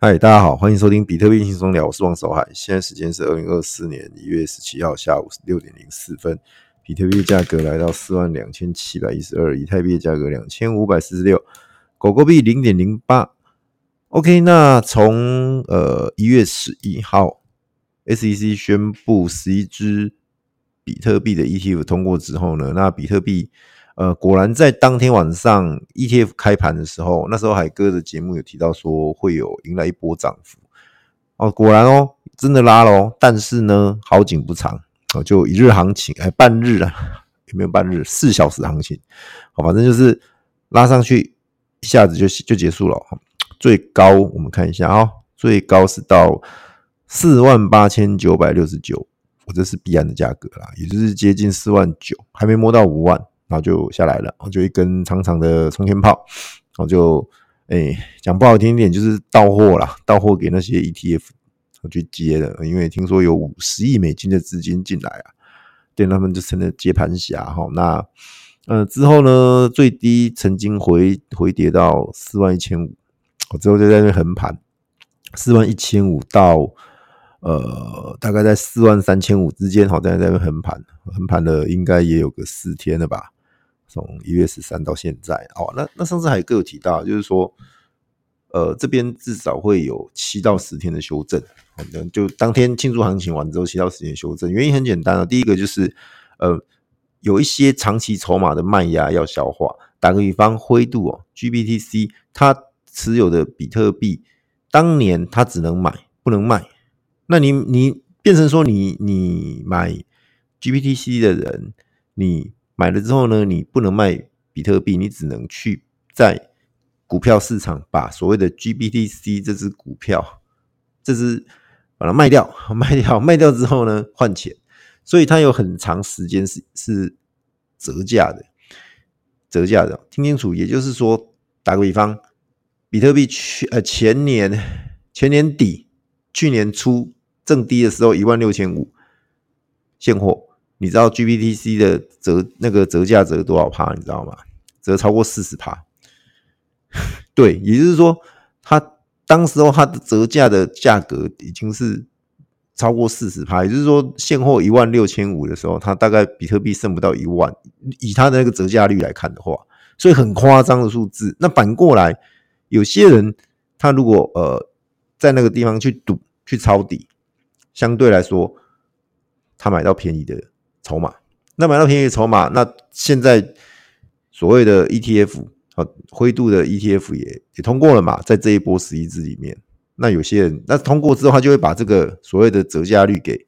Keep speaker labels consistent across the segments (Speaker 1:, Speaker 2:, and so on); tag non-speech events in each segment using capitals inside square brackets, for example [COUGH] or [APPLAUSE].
Speaker 1: 嗨，大家好，欢迎收听比特币轻松聊，我是王守海。现在时间是二零二四年一月十七号下午六点零四分，比特币价格来到四万两千七百一十二，以太币的价格两千五百四十六，狗狗币零点零八。OK，那从呃一月十一号，SEC 宣布十一支比特币的 ETF 通过之后呢，那比特币。呃，果然在当天晚上 ETF 开盘的时候，那时候海哥的节目有提到说会有迎来一波涨幅哦，果然哦，真的拉了哦，但是呢，好景不长哦，就一日行情，哎，半日啊，[LAUGHS] 有没有半日？四小时行情，好，反正就是拉上去，一下子就就结束了。最高我们看一下啊，最高是到四万八千九百六十九，我这是币安的价格啦，也就是接近四万九，还没摸到五万。然后就下来了，我就一根长长的冲天炮，然后就诶讲不好听一点，就是到货啦，到货给那些 ETF 我去接了，因为听说有五十亿美金的资金进来啊，对他们就成了接盘侠哈。那呃之后呢，最低曾经回回跌到四万一千五，之后就在那横盘，四万一千五到呃大概在四万三千五之间，好在在那横盘，横盘了应该也有个四天了吧。从一月十三到现在，哦，那那上次还各有提到，就是说，呃，这边至少会有七到十天的修正，反正就当天庆祝行情完之后，七到十天修正。原因很简单啊，第一个就是，呃，有一些长期筹码的卖压要消化。打个比方，灰度哦，GBTC 它持有的比特币，当年它只能买不能卖，那你你变成说你你买 GBTC 的人，你。买了之后呢，你不能卖比特币，你只能去在股票市场把所谓的 GBTC 这只股票，这只把它卖掉，卖掉，卖掉之后呢，换钱，所以它有很长时间是是折价的，折价的，听清楚，也就是说，打个比方，比特币去呃前年前年底去年初正低的时候一万六千五现货。你知道 GBTC 的折那个折价折多少趴？你知道吗？折超过四十趴。对，也就是说，它当时候它的折价的价格已经是超过四十趴。也就是说，现货一万六千五的时候，它大概比特币剩不到一万。以它的那个折价率来看的话，所以很夸张的数字。那反过来，有些人他如果呃在那个地方去赌去抄底，相对来说，他买到便宜的。筹码，那买到便宜的筹码，那现在所谓的 ETF 啊，灰度的 ETF 也也通过了嘛，在这一波十一支里面，那有些人那通过之后，他就会把这个所谓的折价率给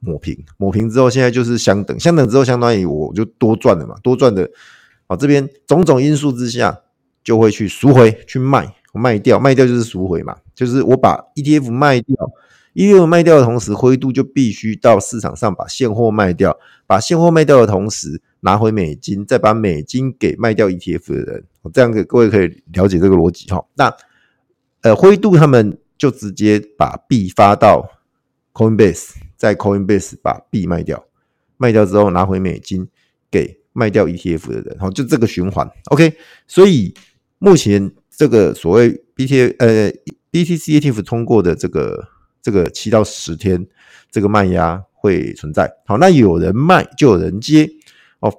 Speaker 1: 抹平，抹平之后，现在就是相等，相等之后，相当于我就多赚了嘛，多赚的啊，这边种种因素之下，就会去赎回去卖，卖掉，卖掉就是赎回嘛，就是我把 ETF 卖掉。一六卖掉的同时，灰度就必须到市场上把现货卖掉，把现货卖掉的同时拿回美金，再把美金给卖掉 ETF 的人，这样子各位可以了解这个逻辑哈。那呃，灰度他们就直接把币发到 Coinbase，在 Coinbase 把币卖掉，卖掉之后拿回美金给卖掉 ETF 的人，好，就这个循环。OK，所以目前这个所谓 BT 呃 BTC ETF 通过的这个。这个七到十天，这个卖压会存在。好，那有人卖就有人接哦。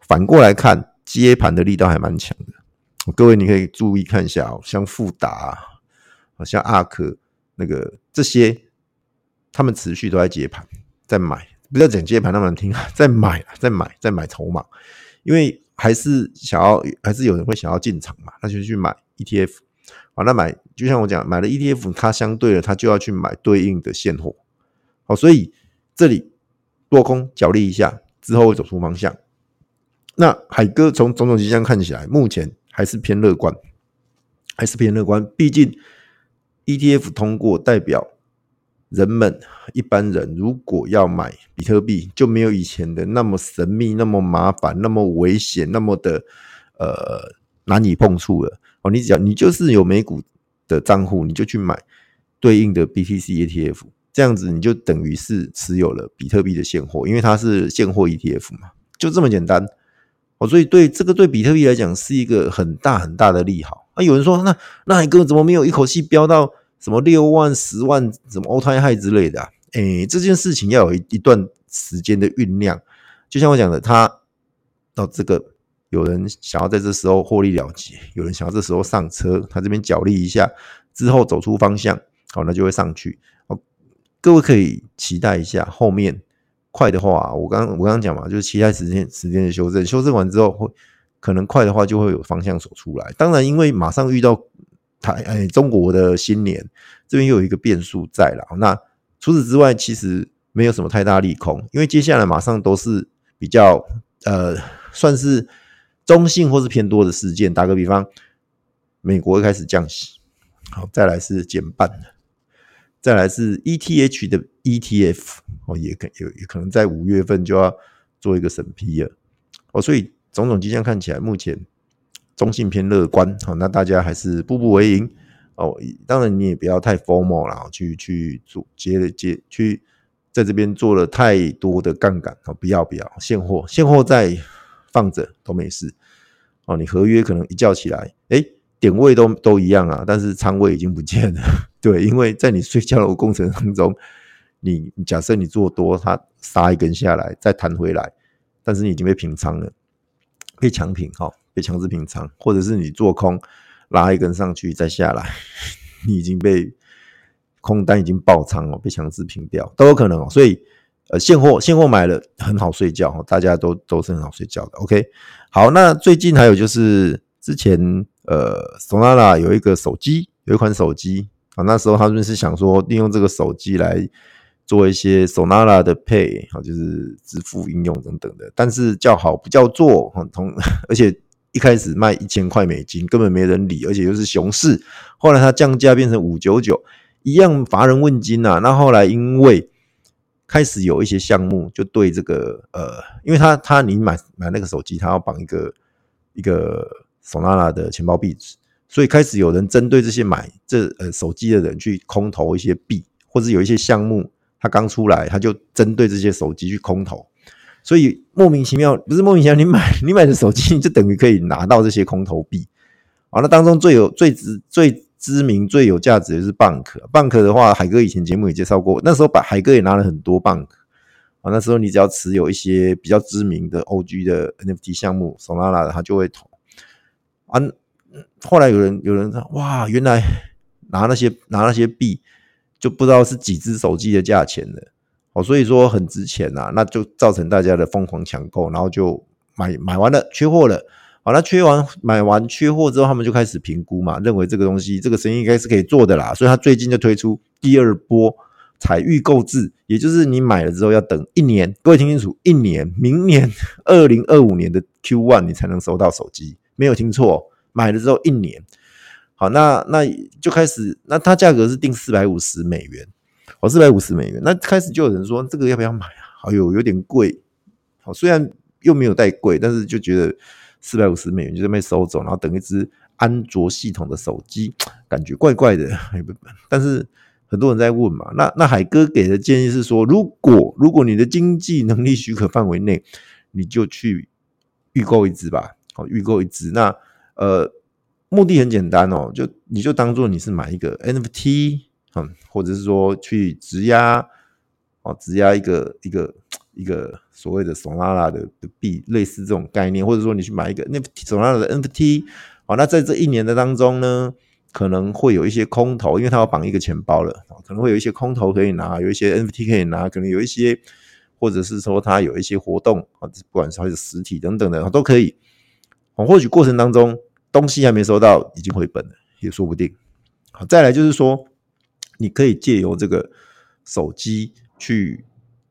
Speaker 1: 反过来看，接盘的力道还蛮强的。各位，你可以注意看一下哦，像富达，像阿克那个这些，他们持续都在接盘，在买。不要讲接盘那么难听，[LAUGHS] 在买，在买，在买筹码。因为还是想要，还是有人会想要进场嘛，那就去买 ETF。好，那买就像我讲，买了 ETF，它相对的，它就要去买对应的现货。好，所以这里多空角力一下之后会走出方向。那海哥从种种迹象看起来，目前还是偏乐观，还是偏乐观。毕竟 ETF 通过，代表人们一般人如果要买比特币，就没有以前的那么神秘、那么麻烦、那么危险、那么的呃难以碰触了。你只要你就是有美股的账户，你就去买对应的 BTC ETF，这样子你就等于是持有了比特币的现货，因为它是现货 ETF 嘛，就这么简单。哦，所以对这个对比特币来讲是一个很大很大的利好，啊，有人说那那海哥怎么没有一口气飙到什么六万、十万，什么 all time high 之类的啊？哎、这件事情要有一一段时间的酝酿。就像我讲的，他到这个有人想要在这时候获利了结，有人想要这时候上车，他这边角力一下之后走出方向，好，那就会上去。哦，各位可以期待一下后面。快的话，我刚我刚刚讲嘛，就是期待时间时间的修正，修正完之后会可能快的话就会有方向走出来。当然，因为马上遇到台哎中国的新年，这边又有一个变数在了。那除此之外，其实没有什么太大利空，因为接下来马上都是比较呃算是中性或是偏多的事件。打个比方，美国开始降息，好，再来是减半的。再来是 ETH 的 ETF 哦，也可有也可能在五月份就要做一个审批了哦，所以种种迹象看起来目前中性偏乐观，好，那大家还是步步为营哦。当然你也不要太 formal 了，去去做接了接去在这边做了太多的杠杆哦，不要不要现货现货在放着都没事哦。你合约可能一觉起来，哎。点位都都一样啊，但是仓位已经不见了。[LAUGHS] 对，因为在你睡觉的过程当中，你假设你做多，它杀一根下来再弹回来，但是你已经被平仓了，被强平哈，被强制平仓，或者是你做空拉一根上去再下来，[LAUGHS] 你已经被空单已经爆仓哦，被强制平掉都有可能哦。所以呃，现货现货买了很好睡觉哈，大家都都是很好睡觉的。OK，好，那最近还有就是之前。呃，Sonara 有一个手机，有一款手机啊，那时候他们是想说利用这个手机来做一些 Sonara 的 Pay 啊，就是支付应用等等的，但是叫好不叫座，同而且一开始卖一千块美金，根本没人理，而且又是熊市，后来它降价变成五九九，一样乏人问津呐。那后来因为开始有一些项目，就对这个呃，因为他他你买买那个手机，他要绑一个一个。手拉拉的钱包壁纸，所以开始有人针对这些买这呃手机的人去空投一些币，或者有一些项目，它刚出来，他就针对这些手机去空投，所以莫名其妙，不是莫名其妙，你买你买的手机就等于可以拿到这些空投币。啊，那当中最有最值最知名最有价值的是 Bank。Bank 的话，海哥以前节目也介绍过，那时候把海哥也拿了很多 Bank。啊，那时候你只要持有一些比较知名的 OG 的 NFT 项目，Solana 的他就会投。啊，后来有人有人说，哇，原来拿那些拿那些币，就不知道是几只手机的价钱了，哦，所以说很值钱呐，那就造成大家的疯狂抢购，然后就买买完了，缺货了，好，那缺完买完缺货之后，他们就开始评估嘛，认为这个东西这个生意应该是可以做的啦，所以他最近就推出第二波采预购制，也就是你买了之后要等一年，各位听清楚，一年，明年 [LAUGHS] 二零二五年的 Q one 你才能收到手机。没有听错，买了之后一年，好，那那就开始，那它价格是定四百五十美元，哦，四百五十美元，那开始就有人说这个要不要买啊？哎呦，有点贵，好，虽然又没有太贵，但是就觉得四百五十美元就这么收走，然后等一支安卓系统的手机，感觉怪怪的。但是很多人在问嘛，那那海哥给的建议是说，如果如果你的经济能力许可范围内，你就去预购一支吧。好，预购一支，那呃，目的很简单哦，就你就当做你是买一个 NFT，嗯，或者是说去质押，哦，质押一个一个一个所谓的 Solana 的币，类似这种概念，或者说你去买一个 NFT Solana 的 NFT，好，那在这一年的当中呢，可能会有一些空投，因为它要绑一个钱包了，可能会有一些空投可以拿，有一些 NFT 可以拿，可能有一些，或者是说它有一些活动啊，不管是还是实体等等的，都可以。或许过程当中东西还没收到，已经回本了，也说不定。好，再来就是说，你可以借由这个手机去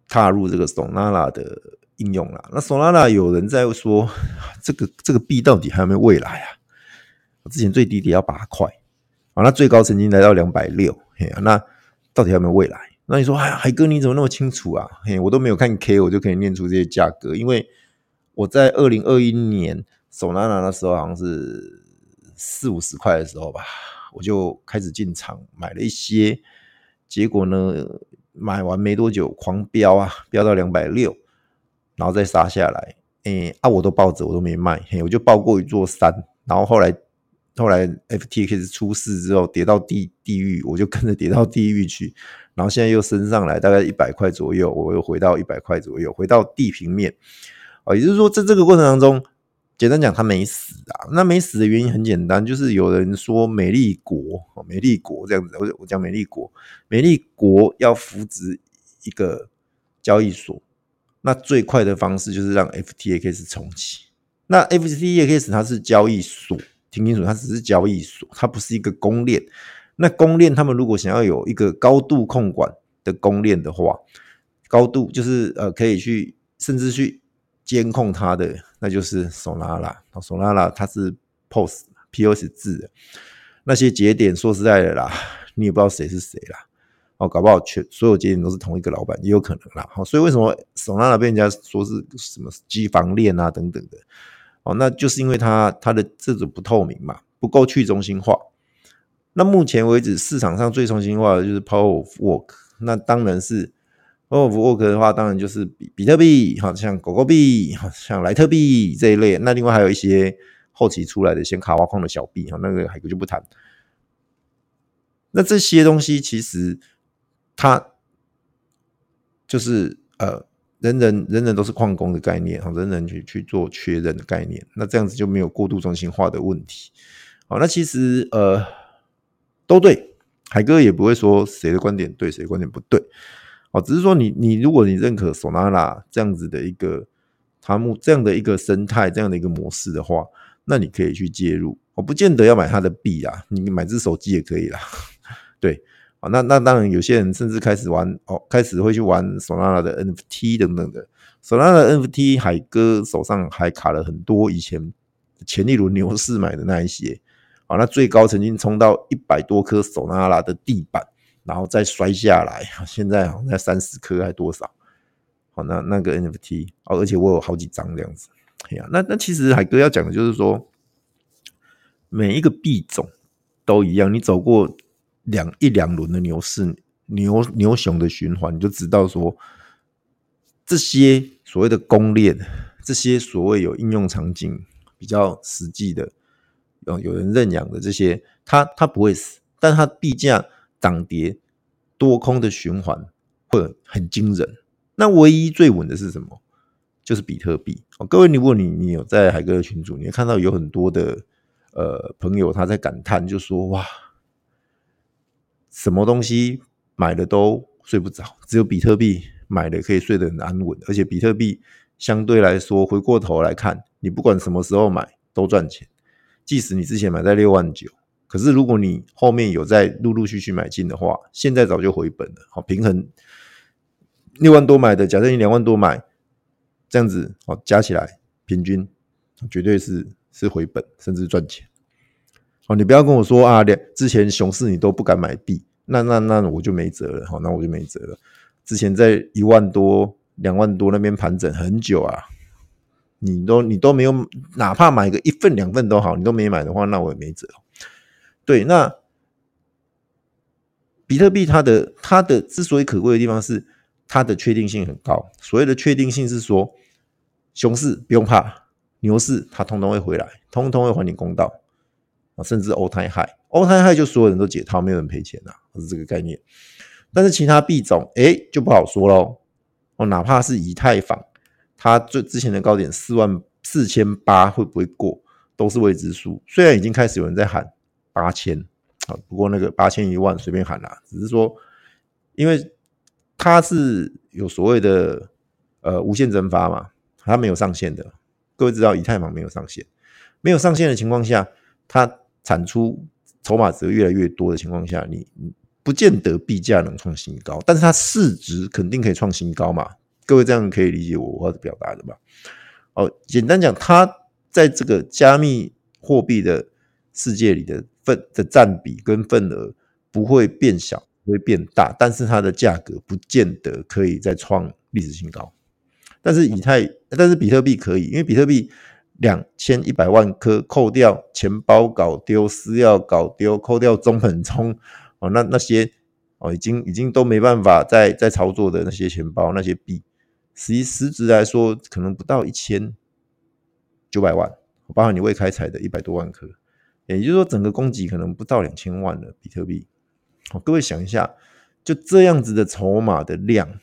Speaker 1: 踏入这个 Solana 的应用啦。那 Solana 有人在说，[SIGHS] 这个这个币到底还有没有未来啊？之前最低点要八块，啊，那最高曾经来到两百六，那到底还有没有未来？那你说，哎，海哥你怎么那么清楚啊？嘿，我都没有看 K，我就可以念出这些价格，因为我在二零二一年。Solana 那时候好像是四五十块的时候吧，我就开始进场买了一些，结果呢，买完没多久狂飙啊，飙到两百六，然后再杀下来，哎、啊，我都抱着，我都没卖，嘿，我就抱过一座山，然后后来后来 FTX 出事之后，跌到地地狱，我就跟着跌到地狱去。然后现在又升上来，大概一百块左右，我又回到一百块左右，回到地平面。啊，也就是说，在这个过程当中，简单讲，他没死啊。那没死的原因很简单，就是有人说美丽国，美丽国这样子，我我讲美丽国，美丽国要扶植一个交易所，那最快的方式就是让 FTX 重启。那 FTX 它是交易所，听清楚，它只是交易所，它不是一个公链。那公链他们如果想要有一个高度控管的公链的话，高度就是呃可以去甚至去监控它的，那就是 Solana。Solana 它是 POS POS 制的，那些节点说实在的啦，你也不知道谁是谁啦。哦，搞不好全所有节点都是同一个老板，也有可能啦。好，所以为什么 Solana 被人家说是什么机房链啊等等的？哦，那就是因为它它的这种不透明嘛，不够去中心化。那目前为止市场上最中心化的就是 Proof of Work，那当然是 Proof of Work 的话，当然就是比比特币，好像狗狗币，好像莱特币这一类。那另外还有一些后期出来的显卡挖矿的小币，哈，那个海哥就不谈。那这些东西其实它就是呃。人人人人都是矿工的概念，人人去去做确认的概念，那这样子就没有过度中心化的问题。好，那其实呃都对，海哥也不会说谁的观点对，谁的观点不对。哦，只是说你你如果你认可 Solana 这样子的一个他们这样的一个生态，这样的一个模式的话，那你可以去介入。我不见得要买他的币啊，你买只手机也可以啦。[LAUGHS] 对。啊那那当然，有些人甚至开始玩哦，开始会去玩 Solana 的 NFT 等等的。Solana 的 NFT，海哥手上还卡了很多以前前一轮牛市买的那一些。啊，那最高曾经冲到一百多颗 Solana 的地板，然后再摔下来，[LAUGHS] 现在好像三十颗还多少？好，那那个 NFT 哦，而且我有好几张这样子。哎呀，那那其实海哥要讲的就是说，每一个币种都一样，你走过。两一两轮的牛市，牛牛熊的循环，你就知道说，这些所谓的公链，这些所谓有应用场景比较实际的，有有人认养的这些，它它不会死，但它币价涨跌多空的循环会很惊人。那唯一最稳的是什么？就是比特币。哦，各位，如果你你有在海哥的群组，你看到有很多的呃朋友他在感叹，就说哇。什么东西买了都睡不着，只有比特币买了可以睡得很安稳，而且比特币相对来说，回过头来看，你不管什么时候买都赚钱。即使你之前买在六万九，可是如果你后面有在陆陆续续买进的话，现在早就回本了。好，平衡六万多买的，假设你两万多买，这样子好加起来平均绝对是是回本，甚至赚钱。哦，你不要跟我说啊，两之前熊市你都不敢买币，那那那我就没辙了，好，那我就没辙了。之前在一万多、两万多那边盘整很久啊，你都你都没有，哪怕买个一份两份都好，你都没买的话，那我也没辙。对，那比特币它的它的之所以可贵的地方是它的确定性很高。所谓的确定性是说，熊市不用怕，牛市它通通会回来，通通会还你公道。啊，甚至 all time high，all time high 就所有人都解套，没有人赔钱呐，是这个概念。但是其他币种，诶就不好说喽。哦，哪怕是以太坊，它最之前的高点四万四千八会不会过，都是未知数。虽然已经开始有人在喊八千，啊，不过那个八千一万随便喊啦，只是说，因为它是有所谓的呃无限增发嘛，它没有上限的。各位知道以太坊没有上限，没有上限的情况下，它产出筹码值越来越多的情况下，你不见得币价能创新高，但是它市值肯定可以创新高嘛？各位这样可以理解我我要表达的吧？哦，简单讲，它在这个加密货币的世界里的份的占比跟份额不会变小，不会变大，但是它的价格不见得可以再创历史新高。但是以太，但是比特币可以，因为比特币。两千一百万颗，扣掉钱包搞丢、私钥搞丢，扣掉中本聪哦，那那些哦，已经已经都没办法再再操作的那些钱包、那些币，实际实质来说，可能不到一千九百万，包括你未开采的一百多万颗，也就是说整个供给可能不到两千万的比特币。好，各位想一下，就这样子的筹码的量，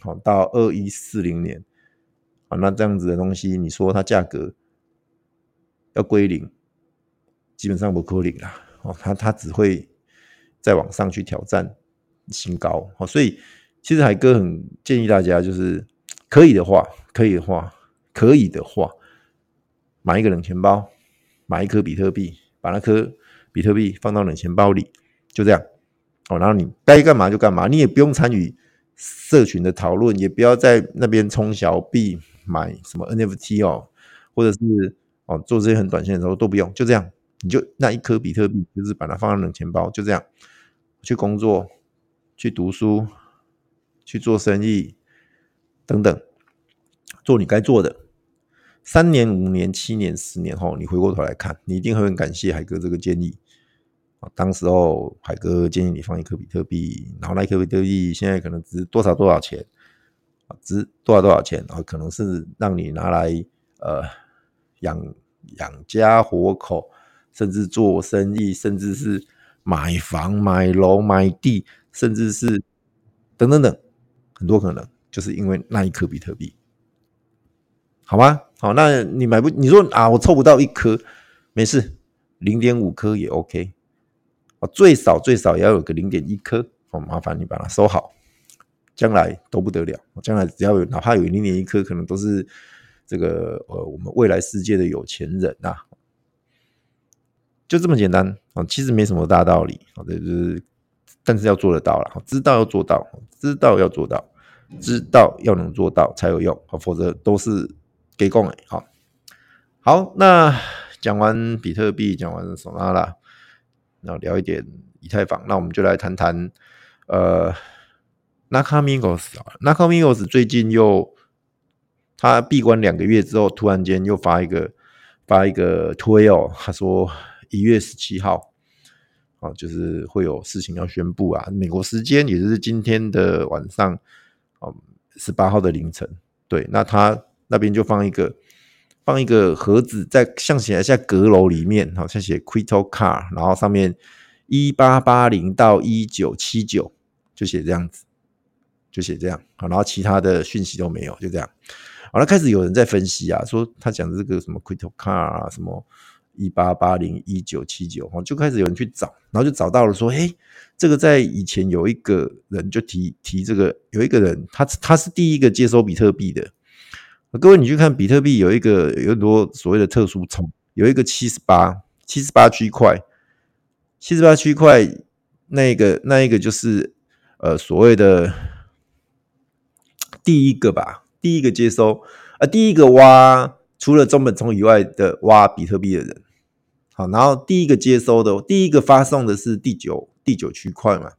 Speaker 1: 好，到二一四零年，啊，那这样子的东西，你说它价格要归零，基本上不归零啦。哦，它它只会再往上去挑战新高。好，所以其实海哥很建议大家，就是可以的话，可以的话，可以的话，买一个冷钱包，买一颗比特币，把那颗比特币放到冷钱包里，就这样。哦，然后你该干嘛就干嘛，你也不用参与社群的讨论，也不要在那边冲小币买什么 NFT 哦，或者是哦做这些很短线的时候都不用，就这样，你就那一颗比特币，就是把它放在冷钱包，就这样去工作、去读书、去做生意等等，做你该做的。三年、五年、七年、十年后，你回过头来看，你一定会很感谢海哥这个建议啊。当时候海哥建议你放一颗比特币，然后那颗比特币现在可能值多少多少钱，值多少多少钱，啊可能是让你拿来呃养养家活口，甚至做生意，甚至是买房、买楼、买地，甚至是等等等，很多可能就是因为那一颗比特币，好吗？好，那你买不？你说啊，我凑不到一颗，没事，零点五颗也 OK。啊最少最少也要有个零点一颗，哦，麻烦你把它收好，将来都不得了。将来只要有哪怕有零点一颗，可能都是这个呃我们未来世界的有钱人呐，就这么简单啊，其实没什么大道理，好的就是，但是要做得到了，知道要做到，知道要做到，知道要能做到才有用，否则都是给供哎，好，好，那讲完比特币，讲完索拉拉。那聊一点以太坊，那我们就来谈谈呃，Nakamigos 啊，Nakamigos 最近又他闭关两个月之后，突然间又发一个发一个推哦，他说一月十七号啊，就是会有事情要宣布啊，美国时间也就是今天的晚上哦，十八号的凌晨，对，那他那边就放一个。放一个盒子在像写在阁楼里面，好像写 Crypto Car，然后上面一八八零到一九七九就写这样子，就写这样，好，然后其他的讯息都没有，就这样。好了，开始有人在分析啊，说他讲的这个什么 Crypto Car 啊，什么一八八零一九七九，就开始有人去找，然后就找到了说，嘿，这个在以前有一个人就提提这个，有一个人他他是第一个接收比特币的。各位，你去看比特币有一个有很多所谓的特殊冲，有一个七十八七十八区块，七十八区块那个那一个就是呃所谓的第一个吧，第一个接收啊，第一个挖除了中本聪以外的挖比特币的人，好，然后第一个接收的，第一个发送的是第九第九区块嘛，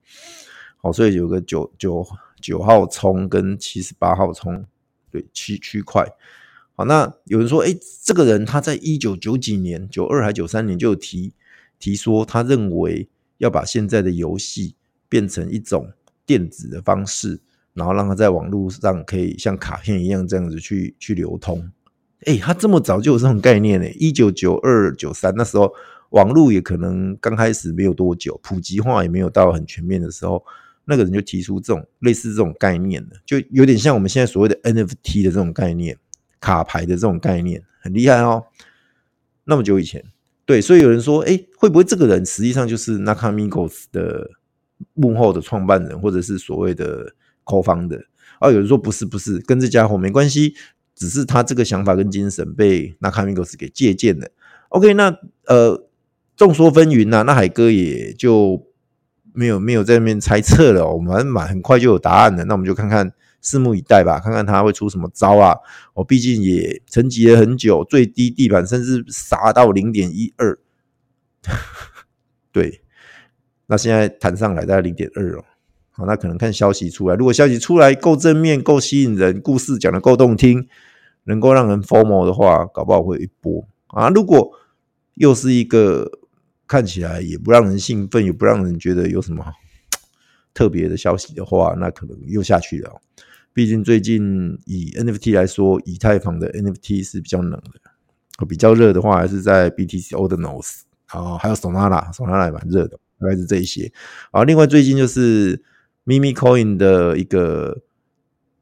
Speaker 1: 好，所以有个九九九号冲跟七十八号冲。对区区块，好，那有人说，哎，这个人他在一九九几年，九二还九三年就有提提说，他认为要把现在的游戏变成一种电子的方式，然后让它在网络上可以像卡片一样这样子去去流通。哎，他这么早就有这种概念呢？一九九二九三那时候，网络也可能刚开始没有多久，普及化也没有到很全面的时候。那个人就提出这种类似这种概念的，就有点像我们现在所谓的 NFT 的这种概念，卡牌的这种概念，很厉害哦。那么久以前，对，所以有人说，哎，会不会这个人实际上就是 Nakamigos 的幕后的创办人，或者是所谓的 co-founder？啊，有人说不是，不是，跟这家伙没关系，只是他这个想法跟精神被 Nakamigos 给借鉴了。OK，那呃，众说纷纭呐，那海哥也就。没有没有在那边猜测了，我们蛮很快就有答案了。那我们就看看，拭目以待吧，看看他会出什么招啊！我毕竟也沉寂了很久，最低地板甚至杀到零点一二，对，那现在弹上来大概零点二哦。好，那可能看消息出来，如果消息出来够正面、够吸引人，故事讲得够动听，能够让人 FOMO 的话，搞不好会一波啊。如果又是一个。看起来也不让人兴奋，也不让人觉得有什么 [TSK] 特别的消息的话，那可能又下去了。毕竟最近以 NFT 来说，以太坊的 NFT 是比较冷的，比较热的话还是在 BTC Ordinals 啊，还有 Solana，Solana 也蛮热的，大概是这一些。啊，另外最近就是 Mimicoin 的一个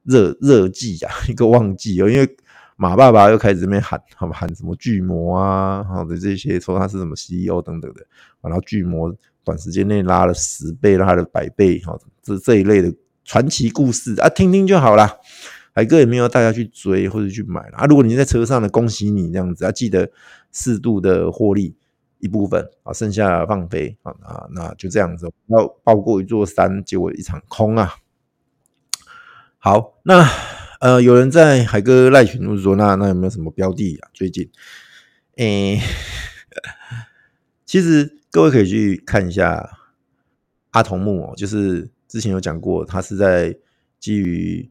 Speaker 1: 热热季啊，[LAUGHS] 一个旺季哦，因为马爸爸又开始这边喊，喊喊什么巨魔啊，好的这些说他是什么 CEO 等等的，然后巨魔短时间内拉了十倍，拉了百倍，哈，这这一类的传奇故事啊，听听就好啦。海哥也没有大家去追或者去买了啊。如果你在车上的，恭喜你这样子啊，记得适度的获利一部分啊，剩下放飞啊啊，那就这样子，要抱过一座山，结果一场空啊。好，那呃，有人在海哥赖群组说，那那有没有什么标的啊？最近，诶、[LAUGHS] 其实各位可以去看一下阿童木哦，就是之前有讲过，他是在基于。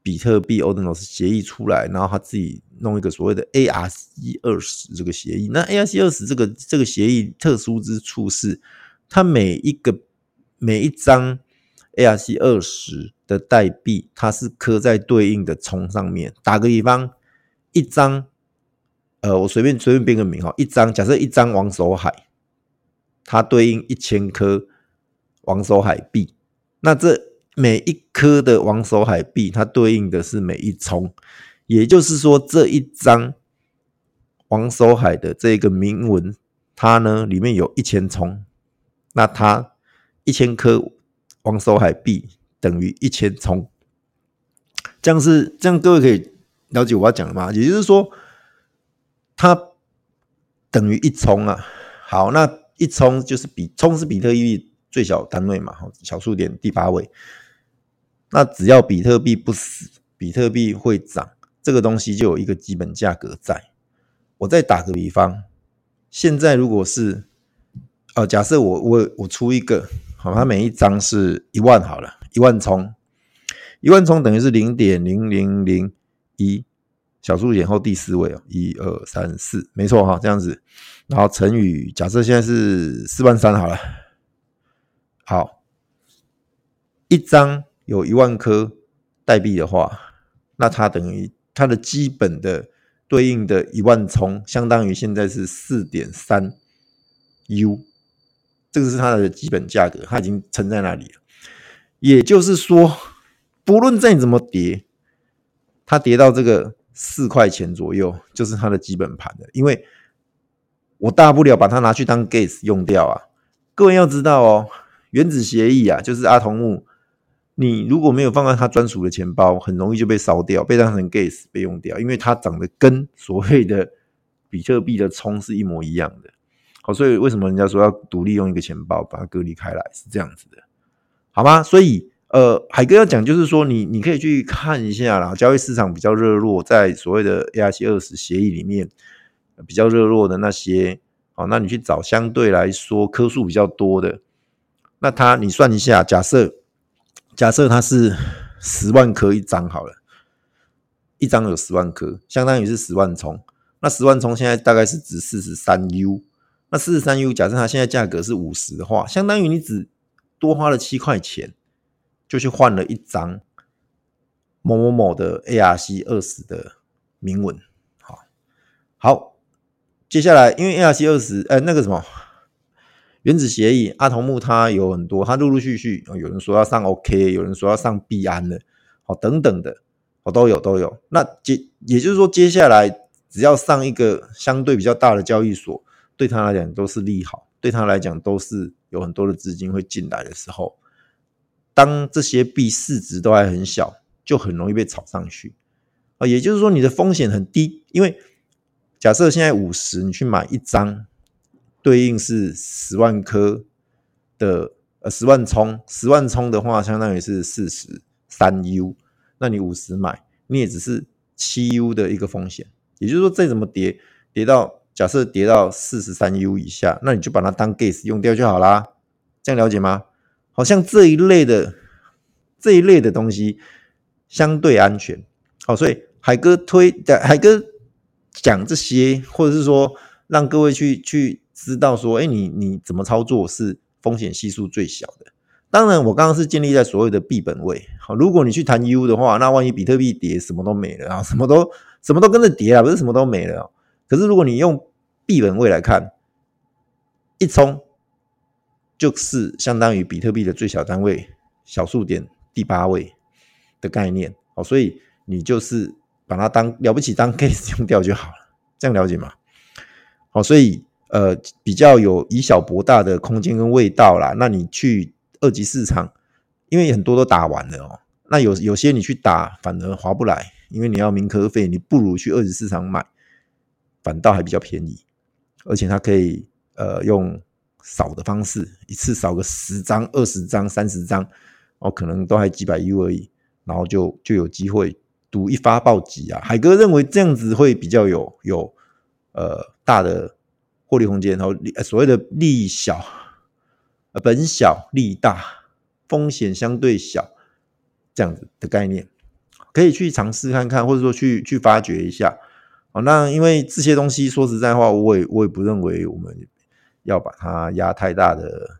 Speaker 1: 比特币 Ordinals 协议出来，然后他自己弄一个所谓的 ARC 二十这个协议。那 ARC 二十这个这个协议特殊之处是，它每一个每一张 ARC 二十的代币，它是刻在对应的冲上面。打个比方，一张，呃，我随便随便编个名哈，一张假设一张王守海，它对应一千颗王守海币，那这。每一颗的王守海币，它对应的是每一冲，也就是说，这一张王守海的这个铭文，它呢里面有一千冲，那它一千颗王守海币等于一千冲，这样是这样，各位可以了解我要讲的吗？也就是说，它等于一冲啊。好，那一冲就是比冲是比特币最小单位嘛，小数点第八位。那只要比特币不死，比特币会涨，这个东西就有一个基本价格在。我再打个比方，现在如果是，呃，假设我我我出一个，好，它每一张是一万好了，一万冲，一万冲等于是零点零零零一，小数点后第四位哦，一二三四，没错哈，这样子，然后乘以，假设现在是四万三好了，好，一张。有一万颗代币的话，那它等于它的基本的对应的一万冲，相当于现在是四点三 U，这个是它的基本价格，它已经撑在那里了。也就是说，不论再怎么跌，它跌到这个四块钱左右，就是它的基本盘了。因为我大不了把它拿去当 gas 用掉啊。各位要知道哦，原子协议啊，就是阿童木。你如果没有放在他专属的钱包，很容易就被烧掉，被当成 gas 被用掉，因为它长得跟所谓的比特币的冲是一模一样的。好，所以为什么人家说要独立用一个钱包，把它隔离开来，是这样子的，好吗？所以，呃，海哥要讲就是说，你你可以去看一下啦，交易市场比较热络，在所谓的 ARC 二十协议里面比较热络的那些，好，那你去找相对来说颗数比较多的，那它你算一下，假设。假设它是十万颗一张好了，一张有十万颗，相当于是十万冲。那十万冲现在大概是值四十三 U。那四十三 U，假设它现在价格是五十的话，相当于你只多花了七块钱，就去换了一张某某某的 ARC 二十的铭文。好，好，接下来因为 ARC 二十，呃，那个什么。原子协议，阿童木它有很多，它陆陆续续有人说要上 OK，有人说要上币安的，好等等的，哦都有都有。那接也就是说，接下来只要上一个相对比较大的交易所，对他来讲都是利好，对他来讲都是有很多的资金会进来的时候，当这些币市值都还很小，就很容易被炒上去啊。也就是说，你的风险很低，因为假设现在五十，你去买一张。对应是十万颗的呃十万冲，十万冲的话，相当于是四十三 U。那你五十买，你也只是七 U 的一个风险。也就是说，再怎么跌，跌到假设跌到四十三 U 以下，那你就把它当 gas 用掉就好啦。这样了解吗？好像这一类的这一类的东西相对安全。好，所以海哥推的海哥讲这些，或者是说让各位去去。知道说，哎，你你怎么操作是风险系数最小的？当然，我刚刚是建立在所谓的币本位。好，如果你去谈 U 的话，那万一比特币跌，什么都没了啊，什么都什么都跟着跌啊，不是什么都没了。可是如果你用币本位来看，一冲就是相当于比特币的最小单位小数点第八位的概念哦，所以你就是把它当了不起当 case 用掉就好了，[LAUGHS] 这样了解吗？好，所以呃比较有以小博大的空间跟味道啦。那你去二级市场，因为很多都打完了哦，那有有些你去打反而划不来，因为你要铭科费，你不如去二级市场买，反倒还比较便宜，而且它可以呃用。扫的方式，一次扫个十张、二十张、三十张，哦，可能都还几百 U 而已，然后就就有机会赌一发暴击啊！海哥认为这样子会比较有有呃大的获利空间，然后所谓的利小，呃本小利大，风险相对小，这样子的概念，可以去尝试看看，或者说去去发掘一下。哦，那因为这些东西说实在话，我也我也不认为我们。要把它压太大的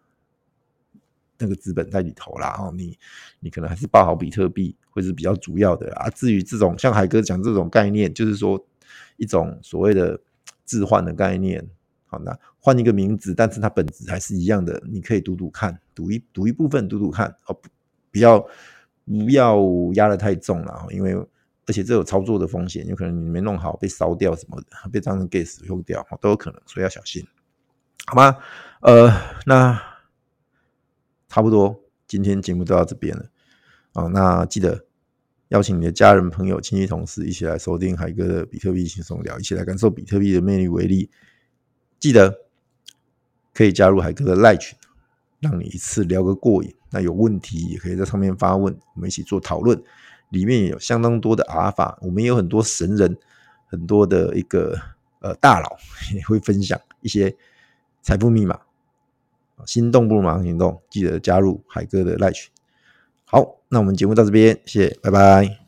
Speaker 1: 那个资本在里头啦，哦，你你可能还是抱好比特币会是比较主要的啊。至于这种像海哥讲这种概念，就是说一种所谓的置换的概念，好，那换一个名字，但是它本质还是一样的，你可以读读看，读一读一部分，读读看哦，不要不要压得太重了，因为而且这有操作的风险，有可能你没弄好被烧掉什么的，被当成 gas 用掉，都有可能，所以要小心。好吗？呃，那差不多，今天节目就到这边了啊。那记得邀请你的家人、朋友、亲戚、同事一起来收听海哥的比特币轻松聊，一起来感受比特币的魅力为例。记得可以加入海哥的赖群，让你一次聊个过瘾。那有问题也可以在上面发问，我们一起做讨论。里面也有相当多的阿尔法，我们也有很多神人，很多的一个呃大佬也会分享一些。财富密码，心动不如马上行动，记得加入海哥的赖群。好，那我们节目到这边，谢谢，拜拜。